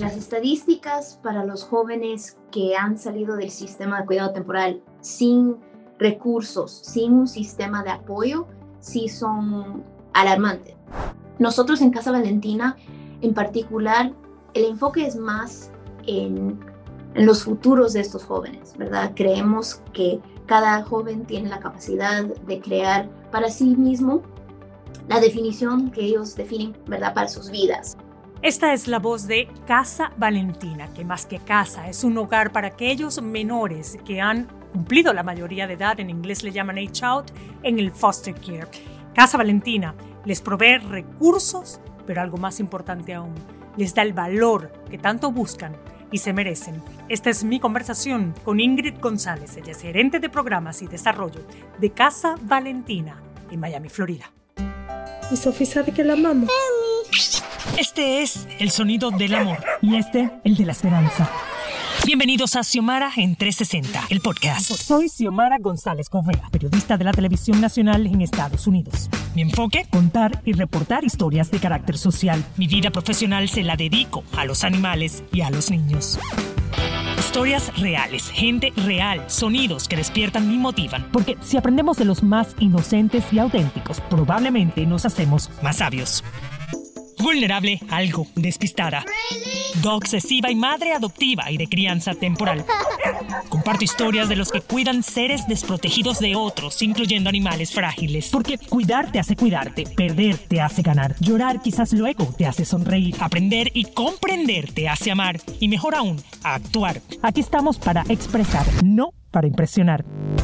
las estadísticas para los jóvenes que han salido del sistema de cuidado temporal sin recursos, sin un sistema de apoyo, sí son alarmantes. Nosotros en Casa Valentina, en particular, el enfoque es más en, los futuros de estos jóvenes, ¿verdad? Creemos que cada joven tiene la capacidad de crear para sí mismo la definición que ellos definen, ¿verdad?, para sus vidas. Esta es la voz de Casa Valentina, que más que casa es un hogar para aquellos menores que han cumplido la mayoría de edad, en inglés le llaman age out, en el foster care. Casa Valentina les provee recursos, pero algo más importante aún, les da el valor que tanto buscan y se merecen. Esta es mi conversación con Ingrid González, ella es gerente de programas y desarrollo de Casa Valentina en Miami, Florida. Y Sofía sabe que la amamos. Este es el sonido del amor y este el de la esperanza. Bienvenidos a Xiomara en 360, el podcast. Soy Xiomara González Correa, periodista de la televisión nacional en Estados Unidos. Mi enfoque, contar y reportar historias de carácter social. Mi vida profesional se la dedico a los animales y a los niños. Historias reales, gente real, sonidos que despiertan y motivan. Porque si aprendemos de los más inocentes y auténticos, probablemente nos hacemos más sabios vulnerable, algo despistada. obsesiva y madre adoptiva y de crianza temporal. Comparto historias de los que cuidan seres desprotegidos de otros, incluyendo animales frágiles. Porque cuidar te hace cuidarte, perder te hace ganar, llorar quizás luego te hace sonreír, aprender y comprender te hace amar y mejor aún, actuar. Aquí estamos para expresar, no para impresionar.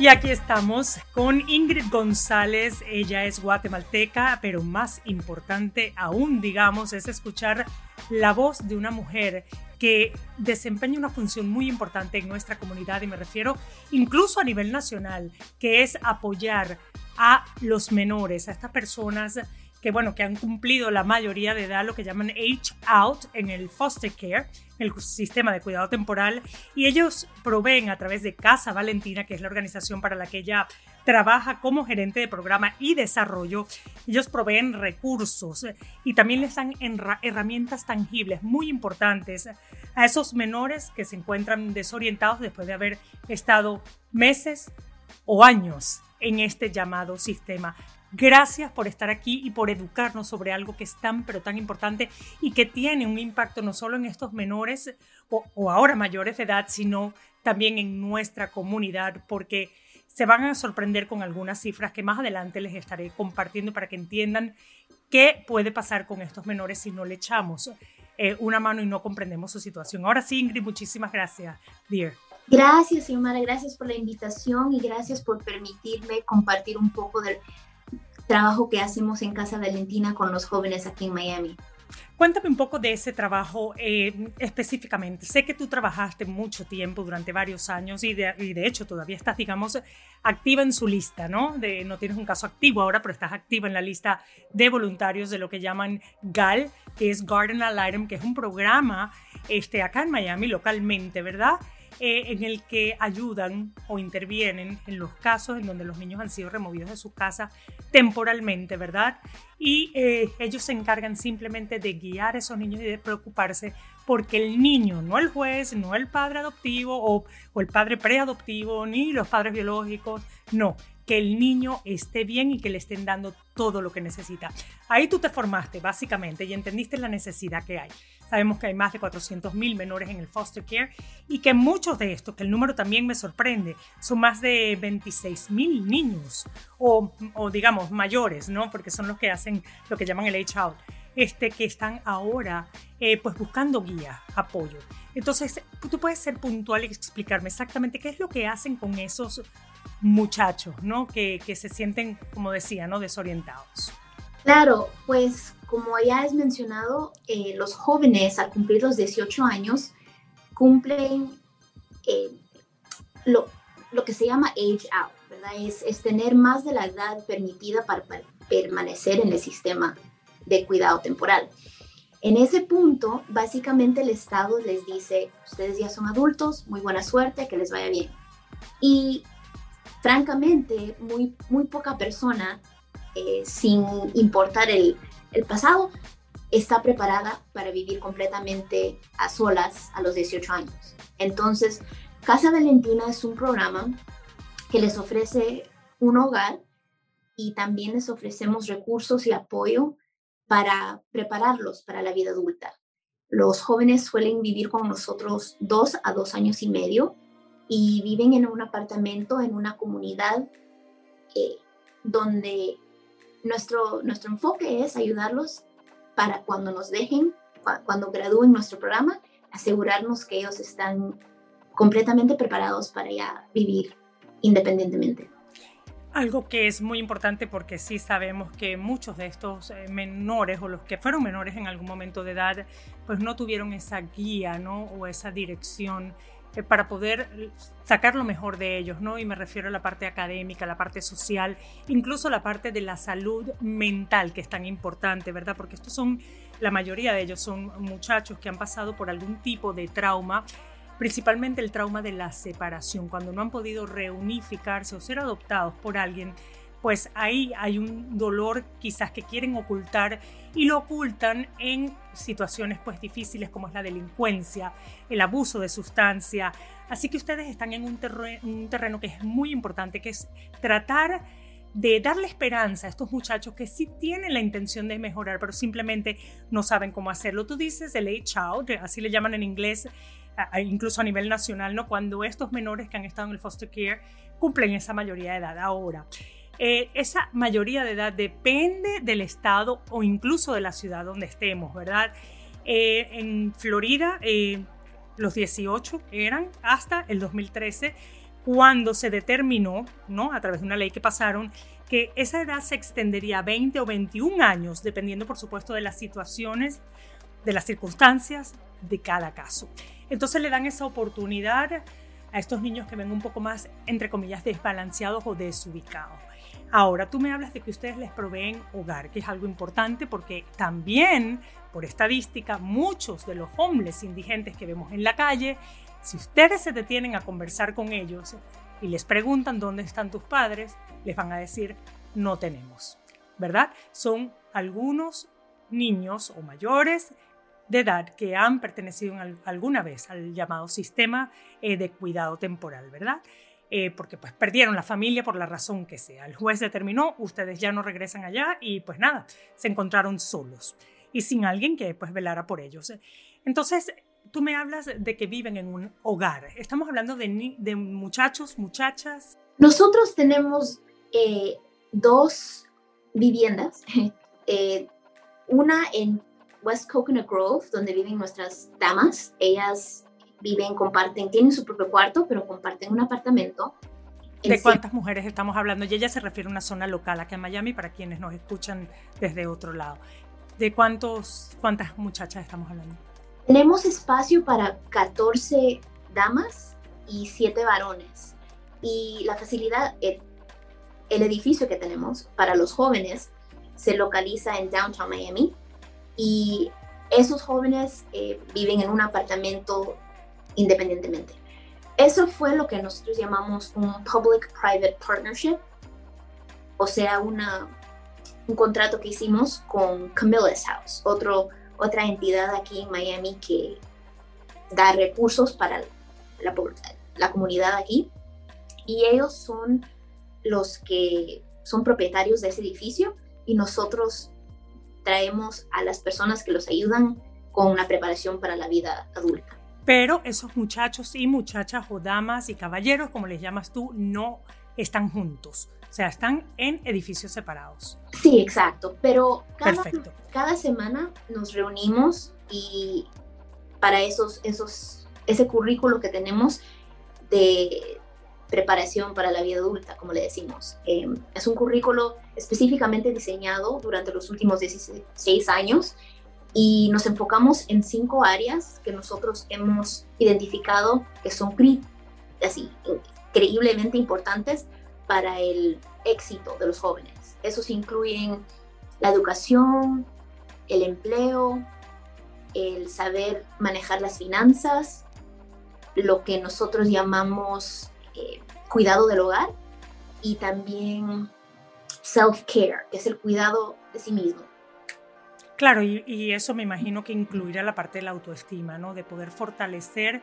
Y aquí estamos con Ingrid González. Ella es guatemalteca, pero más importante aún, digamos, es escuchar la voz de una mujer que desempeña una función muy importante en nuestra comunidad y me refiero incluso a nivel nacional, que es apoyar a los menores, a estas personas que bueno, que han cumplido la mayoría de edad, lo que llaman age out en el foster care, el sistema de cuidado temporal, y ellos proveen a través de Casa Valentina, que es la organización para la que ella trabaja como gerente de programa y desarrollo, ellos proveen recursos y también les dan herramientas tangibles muy importantes a esos menores que se encuentran desorientados después de haber estado meses o años en este llamado sistema. Gracias por estar aquí y por educarnos sobre algo que es tan, pero tan importante y que tiene un impacto no solo en estos menores o, ahora mayores de edad, sino también en nuestra comunidad, porque se van a sorprender con algunas cifras que más adelante les estaré compartiendo para que entiendan qué puede pasar con estos menores si no le echamos eh, una mano y no comprendemos su situación. Ahora sí, Ingrid, muchísimas gracias, dear. Gracias, Xiomara, gracias por la invitación y gracias por permitirme compartir un poco del trabajo que hacemos en Casa Valentina con los jóvenes aquí en Miami. Cuéntame un poco de ese trabajo eh, específicamente. Sé que tú trabajaste mucho tiempo, durante varios años, y de, hecho todavía estás, digamos, activa en su lista, ¿no? No tienes un caso activo ahora, pero estás activa en la lista de voluntarios de lo que llaman GAL, que es Garden Al que es un programa este, acá en Miami localmente, ¿verdad? Eh, en el que ayudan o intervienen en los casos en donde los niños han sido removidos de su casa temporalmente, ¿verdad? Y eh, ellos se encargan simplemente de guiar a esos niños y de preocuparse porque el niño, no el juez, no el padre adoptivo o, o el padre preadoptivo, ni los padres biológicos, no, que el niño esté bien y que le estén dando todo lo que necesita. Ahí tú te formaste básicamente y entendiste la necesidad que hay. Sabemos que hay más de 400.000 menores en el foster care y que muchos de estos, que el número también me sorprende, son más de 26.000 niños o, o, digamos mayores, ¿no? Porque son los que hacen lo que llaman el age out, este, que están ahora eh, pues buscando guía, apoyo. Entonces, tú puedes ser puntual y explicarme exactamente qué es lo que hacen con esos muchachos, ¿no? Que, que se sienten, como decía, ¿no? Desorientados. Claro, pues como ya es mencionado, eh, los jóvenes al cumplir los 18 años cumplen eh, lo, lo, que se llama age out, ¿verdad? Es, es tener más de la edad permitida para, para permanecer en el sistema de cuidado temporal. En ese punto, básicamente el Estado les dice, ustedes ya son adultos, muy buena suerte, que les vaya bien. Y francamente, muy, muy poca persona, eh, sin importar el, el pasado, está preparada para vivir completamente a solas a los 18 años. Entonces, Casa Valentina es un programa que les ofrece un hogar y también les ofrecemos recursos y apoyo para prepararlos para la vida adulta. Los jóvenes suelen vivir con nosotros dos a dos años y medio y viven en un apartamento, en una comunidad eh, donde nuestro, nuestro enfoque es ayudarlos para cuando nos dejen, cuando gradúen nuestro programa, asegurarnos que ellos están completamente preparados para ya vivir independientemente. Algo que es muy importante porque sí sabemos que muchos de estos eh, menores o los que fueron menores en algún momento de edad, pues no tuvieron esa guía, ¿no? O esa dirección eh, para poder sacar lo mejor de ellos, ¿no? Y me refiero a la parte académica, la parte social, incluso la parte de la salud mental, que es tan importante, ¿verdad? Porque estos son, la mayoría de ellos son muchachos que han pasado por algún tipo de trauma principalmente el trauma de la separación, cuando no han podido reunificarse o ser adoptados por alguien, pues ahí hay un dolor quizás que quieren ocultar y lo ocultan en situaciones pues difíciles como es la delincuencia, el abuso de sustancia. Así que ustedes están en un, terreno que es muy importante, que es tratar de darle esperanza a estos muchachos que sí tienen la intención de mejorar, pero simplemente no saben cómo hacerlo. Tú dices el late child, así le llaman en inglés, incluso a nivel nacional, ¿no? Cuando estos menores que han estado en el foster care cumplen esa mayoría de edad. Ahora, eh, esa mayoría de edad depende del estado o incluso de la ciudad donde estemos, ¿verdad? Eh, en Florida, eh, los 18 eran hasta el 2013 cuando se determinó, ¿no? A través de una ley que pasaron, que esa edad se extendería a 20 o 21 años, dependiendo, por supuesto, de las situaciones, de las circunstancias de cada caso. Entonces le dan esa oportunidad a estos niños que ven un poco más, entre comillas, desbalanceados o desubicados. Ahora, tú me hablas de que ustedes les proveen hogar, que es algo importante porque también, por estadística, muchos de los hombres indigentes que vemos en la calle, si ustedes se detienen a conversar con ellos y les preguntan dónde están tus padres, les van a decir, no tenemos, ¿verdad? Son algunos niños o mayores de edad que han pertenecido alguna vez al llamado sistema eh, de cuidado temporal, ¿verdad? Eh, porque pues perdieron la familia por la razón que sea. El juez determinó, ustedes ya no regresan allá y pues nada, se encontraron solos y sin alguien que pues velara por ellos. Entonces, tú me hablas de que viven en un hogar. Estamos hablando de, muchachos, muchachas. Nosotros tenemos eh, dos viviendas, una en West Coconut Grove, donde viven nuestras damas. Ellas viven, comparten, tienen su propio cuarto, pero comparten un apartamento. ¿De cuántas mujeres estamos hablando? Y ella se refiere a una zona local aquí en Miami para quienes nos escuchan desde otro lado. ¿De cuántos, cuántas muchachas estamos hablando? Tenemos espacio para 14 damas y 7 varones. Y la facilidad, el, el edificio que tenemos para los jóvenes se localiza en Downtown Miami, y esos jóvenes eh, viven en un apartamento independientemente. Eso fue lo que nosotros llamamos un Public-Private Partnership, o sea, una, un contrato que hicimos con Camilla's House, otro, otra entidad aquí en Miami que da recursos para la, la comunidad aquí. Y ellos son los que son propietarios de ese edificio y nosotros traemos a las personas que los ayudan con una preparación para la vida adulta. Pero esos muchachos y muchachas o damas y caballeros, como les llamas tú, no están juntos. O sea, están en edificios separados. Sí, exacto. Pero cada, cada semana nos reunimos y para esos, esos, ese currículo que tenemos de, preparación para la vida adulta, como le decimos. Eh, es un currículo específicamente diseñado durante los últimos 16 años y nos enfocamos en cinco áreas que nosotros hemos identificado que son así, increíblemente importantes para el éxito de los jóvenes. Esos incluyen la educación, el empleo, el saber manejar las finanzas, lo que nosotros llamamos eh, cuidado del hogar y también self-care, que es el cuidado de sí mismo. Claro, y, eso me imagino que incluirá la parte de la autoestima, ¿no? De poder fortalecer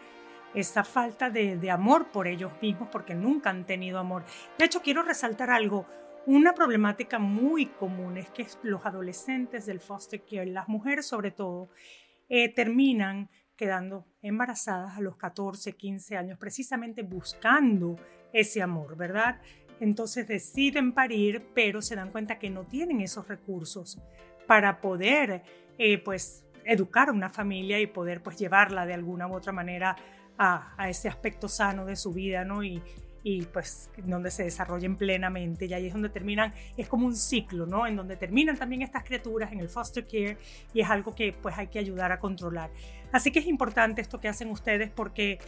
esa falta de, amor por ellos mismos porque nunca han tenido amor. De hecho, quiero resaltar algo. Una problemática muy común es que los adolescentes del foster care, las mujeres sobre todo, eh, terminan quedando embarazadas a los 14, 15 años, precisamente buscando ese amor, ¿verdad? Entonces deciden parir, pero se dan cuenta que no tienen esos recursos para poder, eh, pues, educar a una familia y poder, pues, llevarla de alguna u otra manera a, a ese aspecto sano de su vida, ¿no? Y, y pues donde se desarrollen plenamente y ahí es donde terminan, es como un ciclo, ¿no? En donde terminan también estas criaturas en el foster care y es algo que pues hay que ayudar a controlar. Así que es importante esto que hacen ustedes porque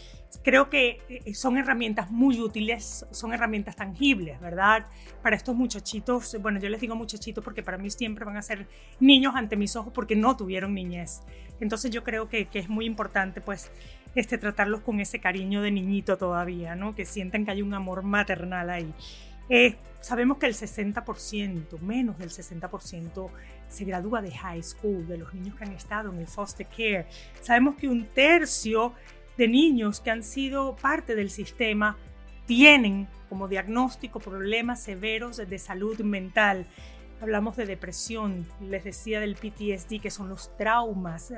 creo que eh, son herramientas muy útiles, son herramientas tangibles, ¿verdad? Para estos muchachitos, bueno, yo les digo muchachitos porque para mí siempre van a ser niños ante mis ojos porque no tuvieron niñez. Entonces yo creo que, que es muy importante pues este, tratarlos con ese cariño de niñito todavía, ¿no? Que sientan que hay un amor maternal ahí. Eh, sabemos que el 60%, menos del 60%, se gradúa de high school, de los niños que han estado en el foster care. Sabemos que un tercio de niños que han sido parte del sistema tienen como diagnóstico problemas severos de salud mental. Hablamos de depresión, les decía del PTSD, que son los traumas.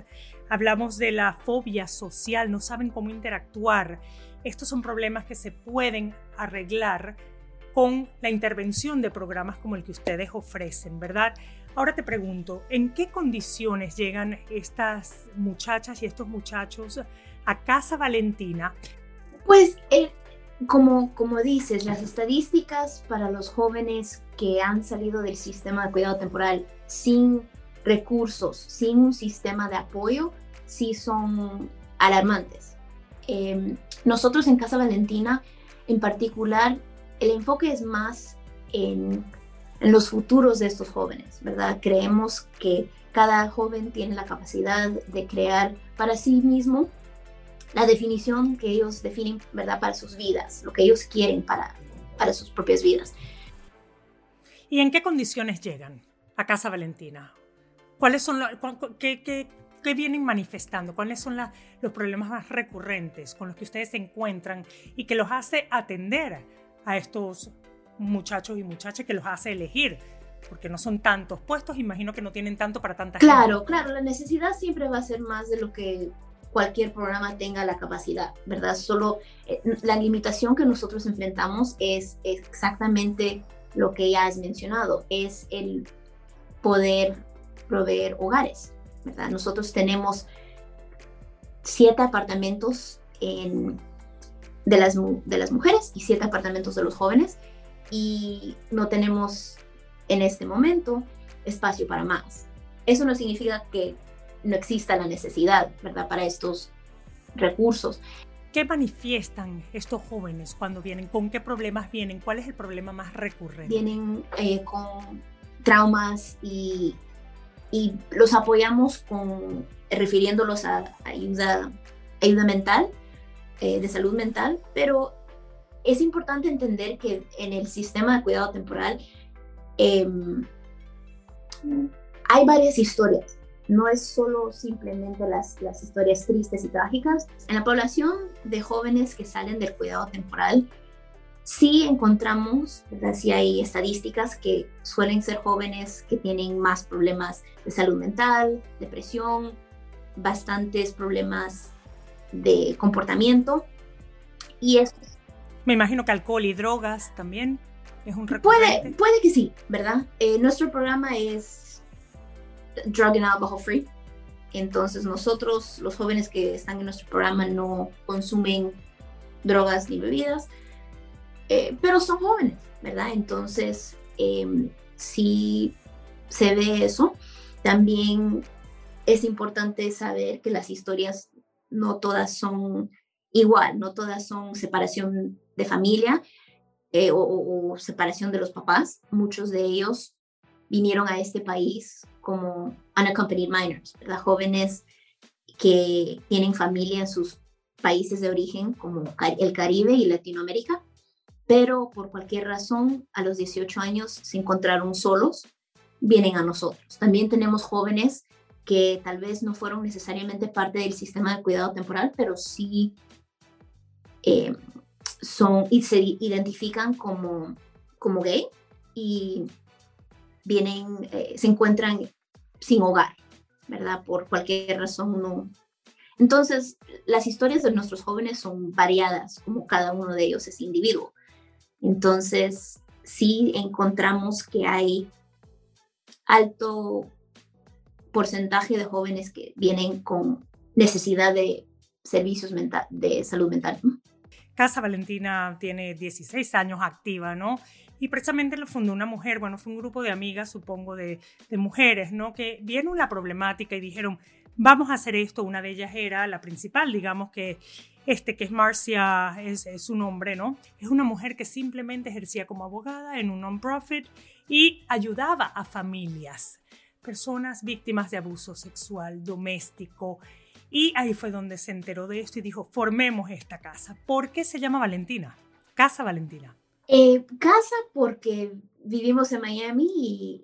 Hablamos de la fobia social, no saben cómo interactuar. Estos son problemas que se pueden arreglar con la intervención de programas como el que ustedes ofrecen, ¿verdad? Ahora te pregunto, ¿en qué condiciones llegan estas muchachas y estos muchachos a Casa Valentina? Pues eh, como, como dices, las estadísticas para los jóvenes que han salido del sistema de cuidado temporal sin recursos, sin un sistema de apoyo, sí son alarmantes. Em, nosotros en Casa Valentina, en particular, el enfoque es más en, en, los futuros de estos jóvenes, ¿verdad? Creemos que cada joven tiene la capacidad de crear para sí mismo la definición que ellos definen, ¿verdad? Para sus vidas, lo que ellos quieren para, para sus propias vidas. ¿Y en qué condiciones llegan a Casa Valentina? ¿Cuáles son qué, qué, qué, vienen manifestando? ¿Cuáles son los problemas más recurrentes con los que ustedes se encuentran y que los hace atender a estos muchachos y muchachas, que los hace elegir? Porque no son tantos puestos, imagino que no tienen tanto para tanta claro, gente. Claro, claro, la necesidad siempre va a ser más de lo que cualquier programa tenga la capacidad, ¿verdad? Solo eh, la limitación que nosotros enfrentamos es exactamente lo que ya has mencionado, es el poder proveer hogares, ¿verdad? Nosotros tenemos siete apartamentos en, de, las, de las mujeres y siete apartamentos de los jóvenes y no tenemos en este momento espacio para más. Eso no significa que no exista la necesidad, ¿verdad?, para estos recursos. ¿Qué manifiestan estos jóvenes cuando vienen? ¿Con qué problemas vienen? ¿Cuál es el problema más recurrente? Vienen eh, con traumas y, y, los apoyamos con refiriéndolos a, ayuda, ayuda mental, eh, de salud mental, pero es importante entender que en el sistema de cuidado temporal em, hay varias historias no es solo simplemente las, las historias tristes y trágicas. En la población de jóvenes que salen del cuidado temporal, sí encontramos, ¿verdad? sí hay estadísticas que suelen ser jóvenes que tienen más problemas de salud mental, depresión, bastantes problemas de comportamiento. Y esto... Me imagino que alcohol y drogas también es un Puede, puede que sí, ¿verdad? Eh, nuestro programa es drug and alcohol free. Entonces nosotros, los jóvenes que están en nuestro programa, no consumen drogas ni bebidas, eh, pero son jóvenes, ¿verdad? Entonces, eh, si se ve eso, también es importante saber que las historias no todas son igual, no todas son separación de familia. eh, o, separación de los papás. Muchos de ellos vinieron a este país como unaccompanied minors, ¿verdad? jóvenes que tienen familia en sus países de origen como el Caribe y Latinoamérica, pero por cualquier razón a los 18 años se encontraron solos, vienen a nosotros. También tenemos jóvenes que tal vez no fueron necesariamente parte del sistema de cuidado temporal, pero sí eh, son y se identifican como, como gay y vienen, eh, se encuentran sin hogar, ¿verdad? Por cualquier razón no. Entonces, las historias de nuestros jóvenes son variadas, como cada uno de ellos es individuo. Entonces, sí encontramos que hay alto porcentaje de jóvenes que vienen con necesidad de servicios de salud mental. Casa Valentina tiene 16 años activa, ¿no? Y precisamente lo fundó una mujer, bueno, fue un grupo de amigas, supongo, de, mujeres, ¿no? Que vieron la problemática y dijeron, vamos a hacer esto. Una de ellas era la principal, digamos que este que es Marcia, es, es, su nombre, ¿no? Es una mujer que simplemente ejercía como abogada en un non-profit y ayudaba a familias, personas víctimas de abuso sexual, doméstico, y ahí fue donde se enteró de esto y dijo, formemos esta casa. ¿Por qué se llama Valentina? Casa Valentina. Eh, casa porque vivimos en Miami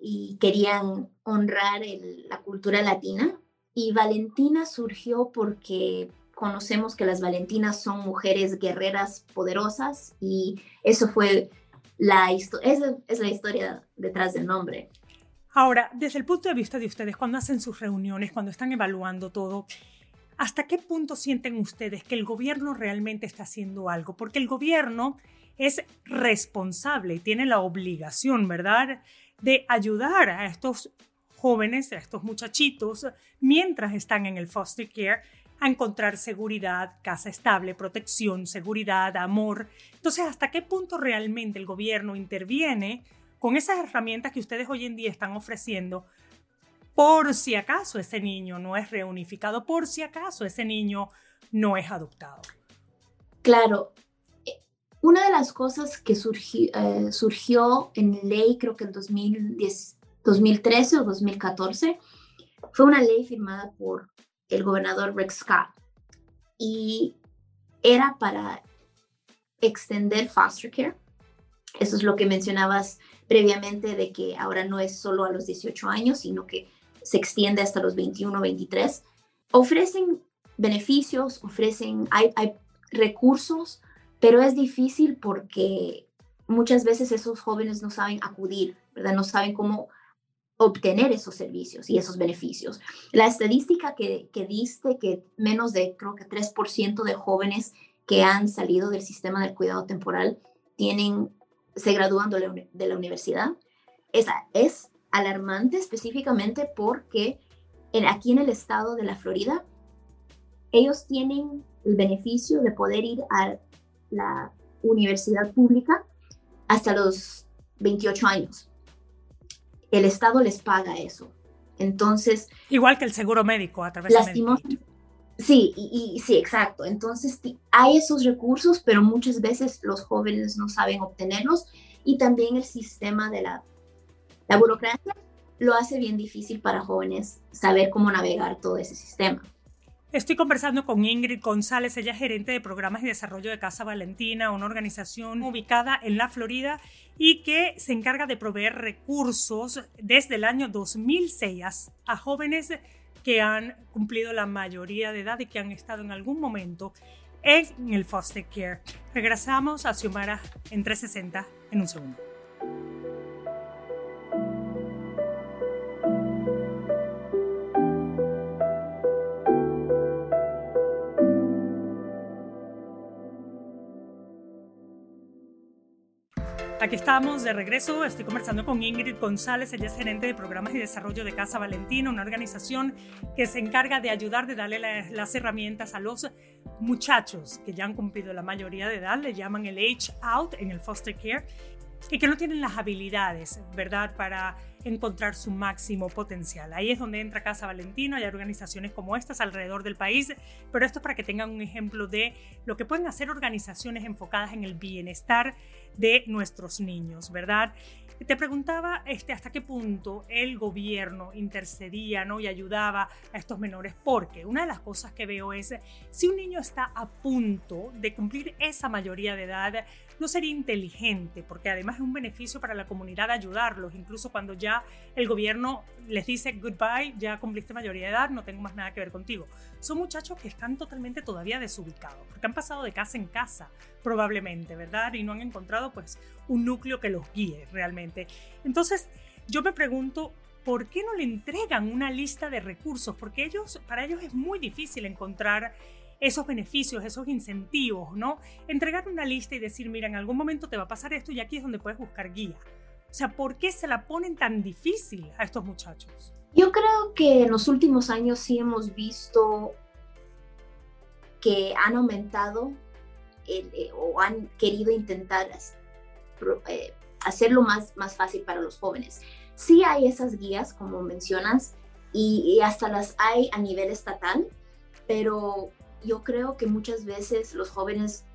y, querían honrar la cultura latina. Y Valentina surgió porque conocemos que las Valentinas son mujeres guerreras poderosas y eso fue la esa es la historia detrás del nombre. Ahora, desde el punto de vista de ustedes, cuando hacen sus reuniones, cuando están evaluando todo, ¿Hasta qué punto sienten ustedes que el gobierno realmente está haciendo algo? Porque el gobierno es responsable y tiene la obligación, ¿verdad?, de ayudar a estos jóvenes, a estos muchachitos, mientras están en el foster care, a encontrar seguridad, casa estable, protección, seguridad, amor. Entonces, ¿hasta qué punto realmente el gobierno interviene con esas herramientas que ustedes hoy en día están ofreciendo por si acaso ese niño no es reunificado, por si acaso ese niño no es adoptado. Claro, una de las cosas que eh, surgió en ley, creo que en 2013 o 2014, fue una ley firmada por el gobernador Rick Scott y era para extender foster care. Eso es lo que mencionabas previamente de que ahora no es solo a los 18 años, sino que se extiende hasta los 21, 23, ofrecen beneficios, ofrecen, hay recursos, pero es difícil porque muchas veces esos jóvenes no saben acudir, ¿verdad? No saben cómo obtener esos servicios y esos beneficios. La estadística que, que diste, que menos de, creo que 3% de jóvenes que han salido del sistema del cuidado temporal tienen, se gradúan de la, de la universidad, esa es alarmante específicamente porque en, aquí en el estado de la Florida, ellos tienen el beneficio de poder ir a la universidad pública hasta los 28 años. El estado les paga eso. Entonces... Igual que el seguro médico a través de Sí, y, sí, exacto. Entonces hay esos recursos, pero muchas veces los jóvenes no saben obtenerlos y también el sistema de la la burocracia lo hace bien difícil para jóvenes saber cómo navegar todo ese sistema. Estoy conversando con Ingrid González, ella es gerente de programas y desarrollo de Casa Valentina, una organización ubicada en la Florida y que se encarga de proveer recursos desde el año 2006 a jóvenes que han cumplido la mayoría de edad y que han estado en algún momento en el foster care. Regresamos a Xiomara en 360 en un segundo. Aquí estamos de regreso. Estoy conversando con Ingrid González. Ella es gerente de programas y desarrollo de Casa Valentina, una organización que se encarga de ayudar, de darle las herramientas a los muchachos que ya han cumplido la mayoría de edad. Le llaman el age out en el foster care. Y que no tienen las habilidades, ¿verdad?, para encontrar su máximo potencial. Ahí es donde entra Casa Valentino, hay organizaciones como estas alrededor del país, pero esto es para que tengan un ejemplo de lo que pueden hacer organizaciones enfocadas en el bienestar de nuestros niños, ¿verdad? Te preguntaba este, hasta qué punto el gobierno intercedía ¿no? y ayudaba a estos menores, porque una de las cosas que veo es, si un niño está a punto de cumplir esa mayoría de edad, no sería inteligente, porque además es un beneficio para la comunidad ayudarlos, incluso cuando ya el gobierno les dice goodbye, ya cumpliste mayoría de edad, no tengo más nada que ver contigo. Son muchachos que están totalmente todavía desubicados, porque han pasado de casa en casa, probablemente, ¿verdad? Y no han encontrado pues un núcleo que los guíe realmente. Entonces, yo me pregunto, ¿por qué no le entregan una lista de recursos? Porque ellos, para ellos es muy difícil encontrar esos beneficios, esos incentivos, ¿no? Entregar una lista y decir, mira, en algún momento te va a pasar esto y aquí es donde puedes buscar guía. O sea, ¿por qué se la ponen tan difícil a estos muchachos? Yo creo que en los últimos años sí hemos visto que han aumentado eh, o han querido intentar eh, hacerlo más, más fácil para los jóvenes. Sí hay esas guías, como mencionas, y hasta las hay a nivel estatal, pero yo creo que muchas veces los jóvenes,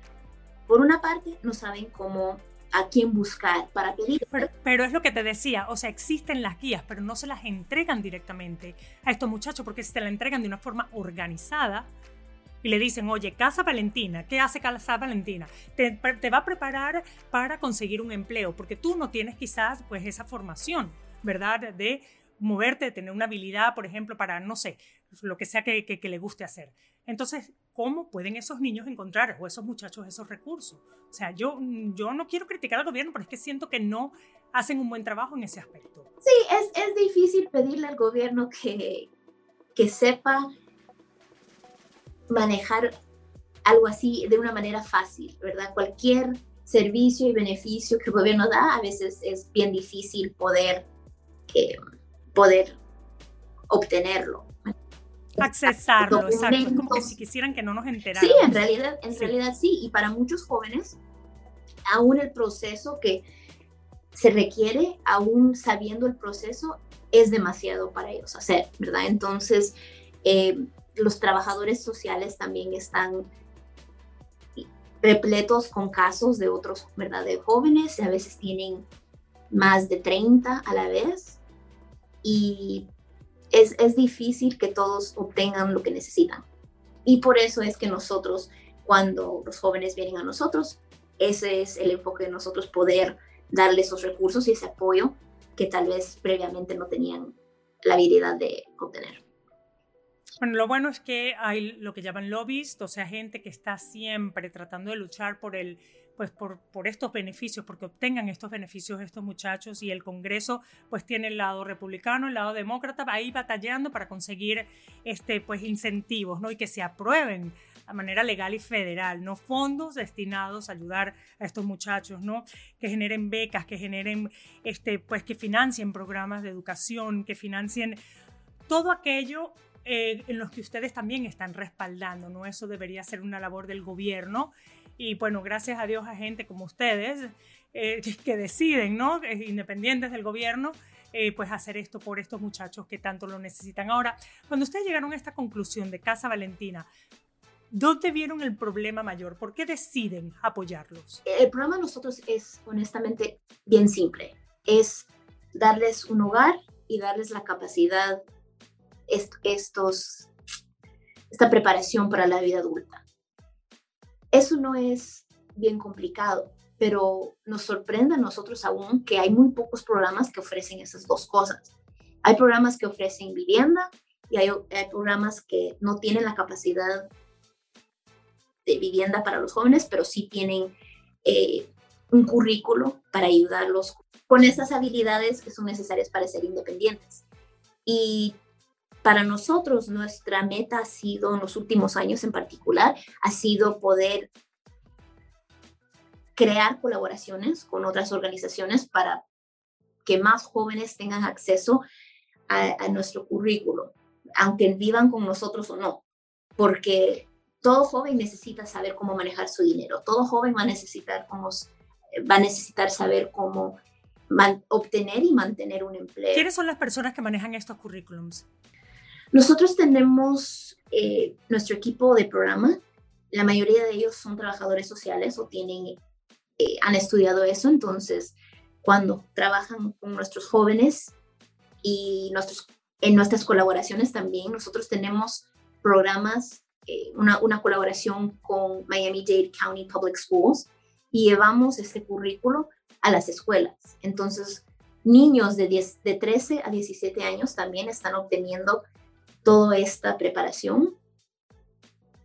por una parte, no saben cómo a quién buscar para pedir. Pero, es lo que te decía, o sea, existen las guías, pero no se las entregan directamente a estos muchachos, porque si se la entregan de una forma organizada y le dicen, oye, Casa Valentina, ¿qué hace Casa Valentina? Te, te va a preparar para conseguir un empleo, porque tú no tienes quizás pues esa formación, ¿verdad? De moverte, de tener una habilidad, por ejemplo, para, no sé, lo que sea que, que, le guste hacer. Entonces, ¿cómo pueden esos niños encontrar o esos muchachos esos recursos? O sea, yo, yo no quiero criticar al gobierno, pero es que siento que no hacen un buen trabajo en ese aspecto. Sí, es, es difícil pedirle al gobierno que, que sepa manejar algo así de una manera fácil, ¿verdad? Cualquier servicio y beneficio que el gobierno da, a veces es bien difícil poder, eh, poder obtenerlo accesarlo, exacto. Como que si quisieran que no nos enteraran. Sí, en realidad, en realidad sí. Y para muchos jóvenes, aún el proceso que se requiere, aún sabiendo el proceso, es demasiado para ellos hacer, ¿verdad? Entonces, eh, los trabajadores sociales también están repletos con casos de otros, ¿verdad? De jóvenes, a veces tienen más de 30 a la vez. Y es, difícil que todos obtengan lo que necesitan. Y por eso es que nosotros, cuando los jóvenes vienen a nosotros, ese es el enfoque de nosotros, poder darles esos recursos y ese apoyo que tal vez previamente no tenían la habilidad de obtener. Bueno, lo bueno es que hay lo que llaman lobbies, o sea, gente que está siempre tratando de luchar por el pues por, por estos beneficios, porque obtengan estos beneficios estos muchachos y el Congreso pues tiene el lado republicano, el lado demócrata, ahí batallando para conseguir este, pues incentivos, ¿no? Y que se aprueben a manera legal y federal, ¿no? Fondos destinados a ayudar a estos muchachos, ¿no? Que generen becas, que generen, este, pues que financien programas de educación, que financien todo aquello eh, en los que ustedes también están respaldando, ¿no? Eso debería ser una labor del gobierno y bueno, gracias a Dios a gente como ustedes eh, que deciden, ¿no? Independientes del gobierno, eh, pues hacer esto por estos muchachos que tanto lo necesitan. Ahora, cuando ustedes llegaron a esta conclusión de Casa Valentina, ¿dónde vieron el problema mayor? ¿Por qué deciden apoyarlos? El problema de nosotros es honestamente bien simple. Es darles un hogar y darles la capacidad, estos, esta preparación para la vida adulta. Eso no es bien complicado, pero nos sorprende a nosotros aún que hay muy pocos programas que ofrecen esas dos cosas. Hay programas que ofrecen vivienda y hay, programas que no tienen la capacidad de vivienda para los jóvenes, pero sí tienen eh, un currículo para ayudarlos con esas habilidades que son necesarias para ser independientes. Y para nosotros, nuestra meta ha sido, en los últimos años en particular, ha sido poder crear colaboraciones con otras organizaciones para que más jóvenes tengan acceso a, nuestro currículo, aunque vivan con nosotros o no, porque todo joven necesita saber cómo manejar su dinero, todo joven va a necesitar cómo va a necesitar saber cómo obtener y mantener un empleo. ¿Quiénes son las personas que manejan estos currículums? Nosotros tenemos eh, nuestro equipo de programa. La mayoría de ellos son trabajadores sociales o tienen, eh, han estudiado eso. Entonces, cuando trabajan con nuestros jóvenes y nuestros, en nuestras colaboraciones también, nosotros tenemos programas, eh, una, una colaboración con Miami-Dade County Public Schools y llevamos este currículo a las escuelas. Entonces, niños de, 10, de 13 a 17 años también están obteniendo toda esta preparación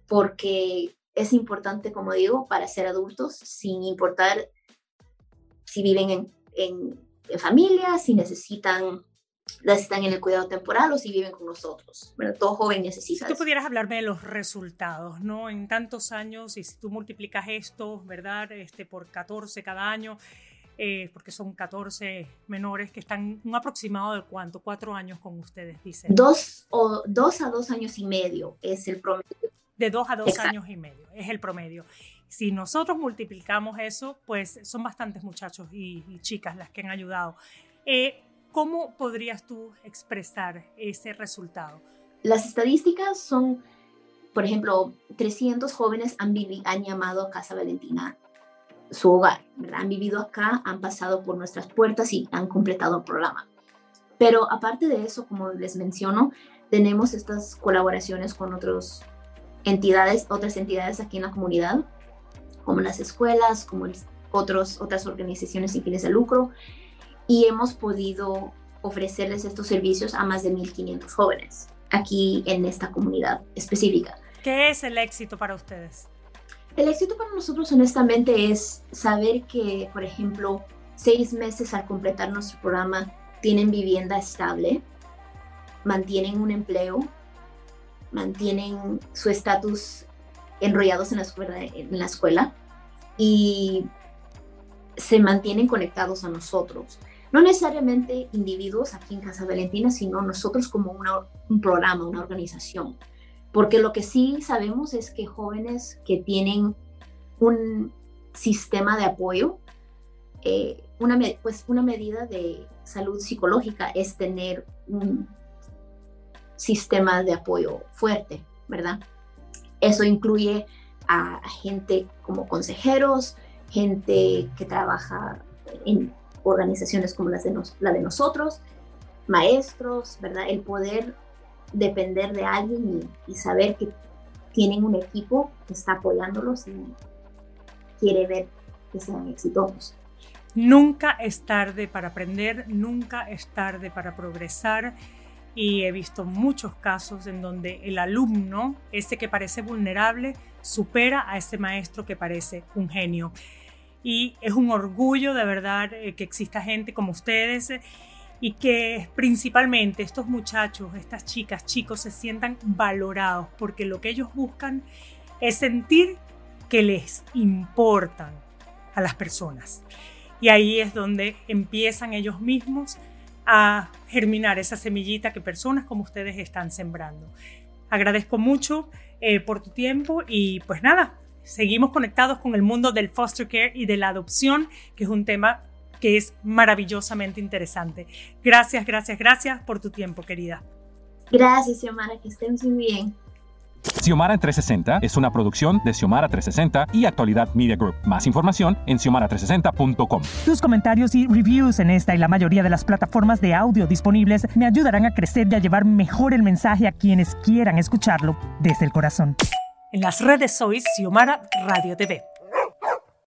porque es importante, como digo, para ser adultos, sin importar si viven en, en, en familia, si necesitan están en el cuidado temporal o si viven con nosotros. Bueno, todo joven necesita. Si tú pudieras hablarme de los resultados, ¿no? En tantos años, y si tú multiplicas esto, ¿verdad? Este, por 14 cada año, eh, porque son 14 menores que están un aproximado de cuánto, cuatro años con ustedes, dicen. Dos, o, dos a dos años y medio es el promedio. De dos a dos años y medio es el promedio. Si nosotros multiplicamos eso, pues son bastantes muchachos y, y chicas las que han ayudado. Eh, ¿Cómo podrías tú expresar ese resultado? Las estadísticas son, por ejemplo, 300 jóvenes han, han llamado a Casa Valentina su hogar, han vivido acá, han pasado por nuestras puertas y han completado el programa. Pero aparte de eso, como les menciono, tenemos estas colaboraciones con otras entidades, otras entidades aquí en la comunidad, como las escuelas, como otros, otras organizaciones sin fines de lucro, y hemos podido ofrecerles estos servicios a más de 1.500 jóvenes aquí en esta comunidad específica. ¿Qué es el éxito para ustedes? El éxito para nosotros honestamente es saber que, por ejemplo, seis meses al completar nuestro programa tienen vivienda estable, mantienen un empleo, mantienen su estatus enrollados en la, escuela, y se mantienen conectados a nosotros no necesariamente individuos aquí en Casa Valentina, sino nosotros como un programa, una organización. Porque lo que sí sabemos es que jóvenes que tienen un sistema de apoyo, eh, una, pues una medida de salud psicológica es tener un sistema de apoyo fuerte, ¿verdad? Eso incluye a gente como consejeros, gente que trabaja en organizaciones como las de la de nosotros, maestros, ¿verdad? El poder depender de alguien y, saber que tienen un equipo que está apoyándolos y quiere ver que sean exitosos. Nunca es tarde para aprender, nunca es tarde para progresar y he visto muchos casos en donde el alumno, ese que parece vulnerable, supera a ese maestro que parece un genio y es un orgullo de verdad eh, que exista gente como ustedes y que principalmente estos muchachos, estas chicas, chicos se sientan valorados porque lo que ellos buscan es sentir que les importan a las personas. Y ahí es donde empiezan ellos mismos a germinar esa semillita que personas como ustedes están sembrando. Agradezco mucho eh, por tu tiempo y pues nada, seguimos conectados con el mundo del foster care y de la adopción, que es un tema que es maravillosamente interesante. Gracias, gracias, gracias por tu tiempo, querida. Gracias, Xiomara, que estén muy bien. Xiomara 360 es una producción de Xiomara 360 y Actualidad Media Group. Más información en xiomara360.com. Tus comentarios y reviews en esta y la mayoría de las plataformas de audio disponibles me ayudarán a crecer y a llevar mejor el mensaje a quienes quieran escucharlo desde el corazón. En las redes soy Xiomara Radio TV.